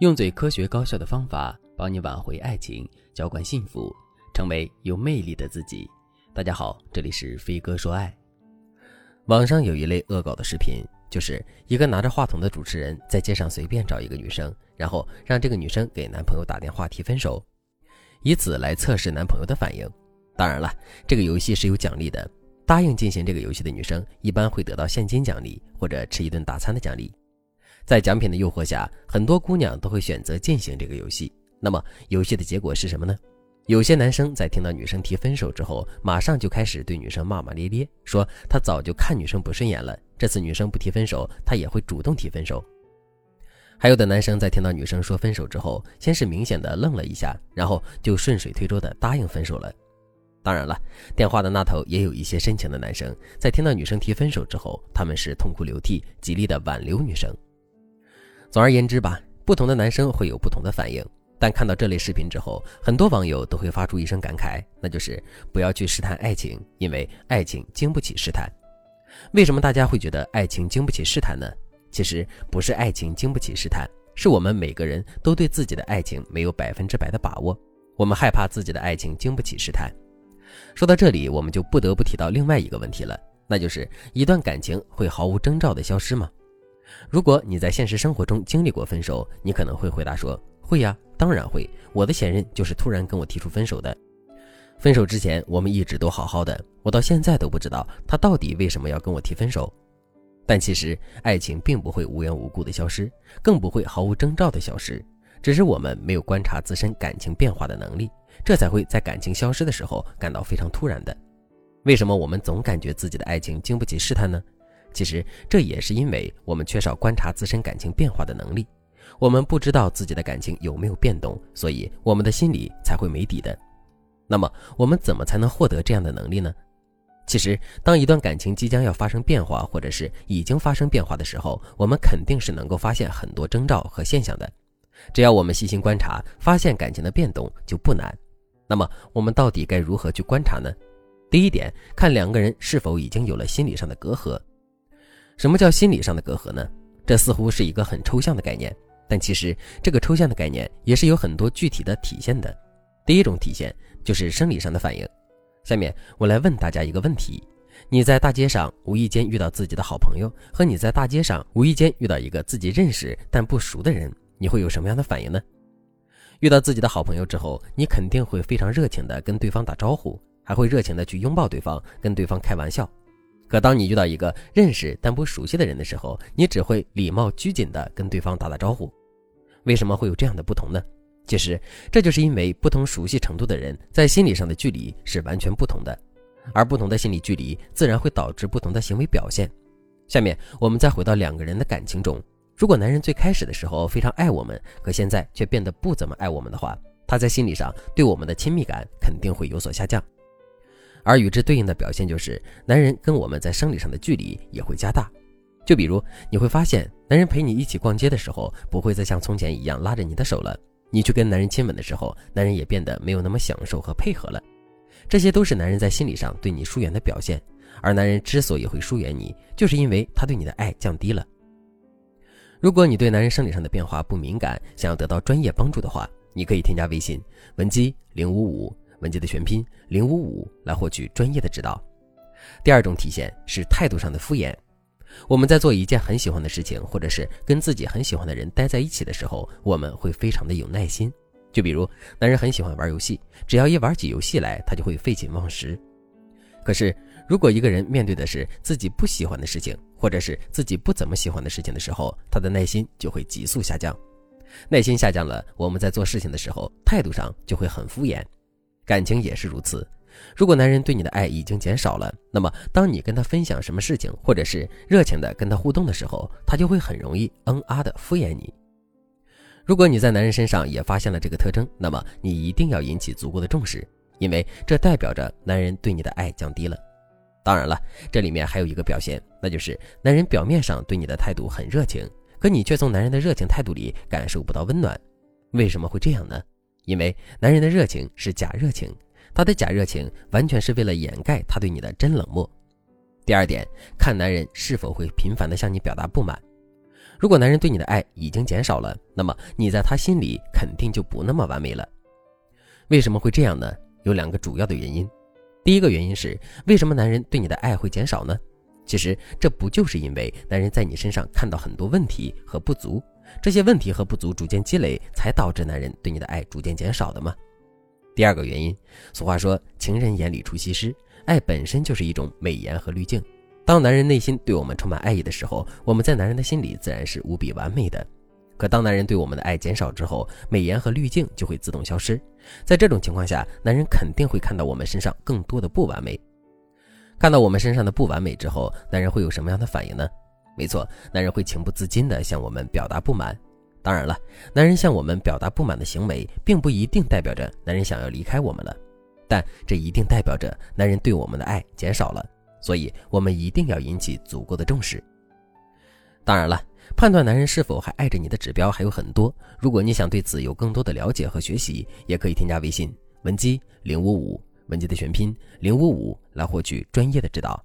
用最科学高效的方法帮你挽回爱情，浇灌幸福，成为有魅力的自己。大家好，这里是飞哥说爱。网上有一类恶搞的视频，就是一个拿着话筒的主持人在街上随便找一个女生，然后让这个女生给男朋友打电话提分手，以此来测试男朋友的反应。当然了，这个游戏是有奖励的，答应进行这个游戏的女生一般会得到现金奖励或者吃一顿大餐的奖励。在奖品的诱惑下，很多姑娘都会选择进行这个游戏。那么，游戏的结果是什么呢？有些男生在听到女生提分手之后，马上就开始对女生骂骂咧咧，说他早就看女生不顺眼了，这次女生不提分手，他也会主动提分手。还有的男生在听到女生说分手之后，先是明显的愣了一下，然后就顺水推舟的答应分手了。当然了，电话的那头也有一些深情的男生，在听到女生提分手之后，他们是痛哭流涕，极力的挽留女生。总而言之吧，不同的男生会有不同的反应。但看到这类视频之后，很多网友都会发出一声感慨，那就是不要去试探爱情，因为爱情经不起试探。为什么大家会觉得爱情经不起试探呢？其实不是爱情经不起试探，是我们每个人都对自己的爱情没有百分之百的把握，我们害怕自己的爱情经不起试探。说到这里，我们就不得不提到另外一个问题了，那就是一段感情会毫无征兆的消失吗？如果你在现实生活中经历过分手，你可能会回答说：“会呀，当然会。我的前任就是突然跟我提出分手的。分手之前，我们一直都好好的，我到现在都不知道他到底为什么要跟我提分手。但其实，爱情并不会无缘无故的消失，更不会毫无征兆的消失，只是我们没有观察自身感情变化的能力，这才会在感情消失的时候感到非常突然的。为什么我们总感觉自己的爱情经不起试探呢？”其实这也是因为我们缺少观察自身感情变化的能力，我们不知道自己的感情有没有变动，所以我们的心里才会没底的。那么我们怎么才能获得这样的能力呢？其实，当一段感情即将要发生变化，或者是已经发生变化的时候，我们肯定是能够发现很多征兆和现象的。只要我们细心观察，发现感情的变动就不难。那么我们到底该如何去观察呢？第一点，看两个人是否已经有了心理上的隔阂。什么叫心理上的隔阂呢？这似乎是一个很抽象的概念，但其实这个抽象的概念也是有很多具体的体现的。第一种体现就是生理上的反应。下面我来问大家一个问题：你在大街上无意间遇到自己的好朋友，和你在大街上无意间遇到一个自己认识但不熟的人，你会有什么样的反应呢？遇到自己的好朋友之后，你肯定会非常热情的跟对方打招呼，还会热情的去拥抱对方，跟对方开玩笑。可当你遇到一个认识但不熟悉的人的时候，你只会礼貌拘谨地跟对方打打招呼。为什么会有这样的不同呢？其实这就是因为不同熟悉程度的人在心理上的距离是完全不同的，而不同的心理距离自然会导致不同的行为表现。下面我们再回到两个人的感情中，如果男人最开始的时候非常爱我们，可现在却变得不怎么爱我们的话，他在心理上对我们的亲密感肯定会有所下降。而与之对应的表现就是，男人跟我们在生理上的距离也会加大。就比如，你会发现，男人陪你一起逛街的时候，不会再像从前一样拉着你的手了。你去跟男人亲吻的时候，男人也变得没有那么享受和配合了。这些都是男人在心理上对你疏远的表现。而男人之所以会疏远你，就是因为他对你的爱降低了。如果你对男人生理上的变化不敏感，想要得到专业帮助的话，你可以添加微信文姬零五五。文姬的全拼零五五来获取专业的指导。第二种体现是态度上的敷衍。我们在做一件很喜欢的事情，或者是跟自己很喜欢的人待在一起的时候，我们会非常的有耐心。就比如，男人很喜欢玩游戏，只要一玩起游戏来，他就会废寝忘食。可是，如果一个人面对的是自己不喜欢的事情，或者是自己不怎么喜欢的事情的时候，他的耐心就会急速下降。耐心下降了，我们在做事情的时候，态度上就会很敷衍。感情也是如此，如果男人对你的爱已经减少了，那么当你跟他分享什么事情，或者是热情的跟他互动的时候，他就会很容易嗯啊的敷衍你。如果你在男人身上也发现了这个特征，那么你一定要引起足够的重视，因为这代表着男人对你的爱降低了。当然了，这里面还有一个表现，那就是男人表面上对你的态度很热情，可你却从男人的热情态度里感受不到温暖。为什么会这样呢？因为男人的热情是假热情，他的假热情完全是为了掩盖他对你的真冷漠。第二点，看男人是否会频繁的向你表达不满。如果男人对你的爱已经减少了，那么你在他心里肯定就不那么完美了。为什么会这样呢？有两个主要的原因。第一个原因是，为什么男人对你的爱会减少呢？其实这不就是因为男人在你身上看到很多问题和不足，这些问题和不足逐渐积累，才导致男人对你的爱逐渐减少的吗？第二个原因，俗话说“情人眼里出西施”，爱本身就是一种美颜和滤镜。当男人内心对我们充满爱意的时候，我们在男人的心里自然是无比完美的。可当男人对我们的爱减少之后，美颜和滤镜就会自动消失。在这种情况下，男人肯定会看到我们身上更多的不完美。看到我们身上的不完美之后，男人会有什么样的反应呢？没错，男人会情不自禁地向我们表达不满。当然了，男人向我们表达不满的行为，并不一定代表着男人想要离开我们了，但这一定代表着男人对我们的爱减少了。所以，我们一定要引起足够的重视。当然了，判断男人是否还爱着你的指标还有很多。如果你想对此有更多的了解和学习，也可以添加微信文姬零五五，文姬的全拼零五五，来获取专业的指导。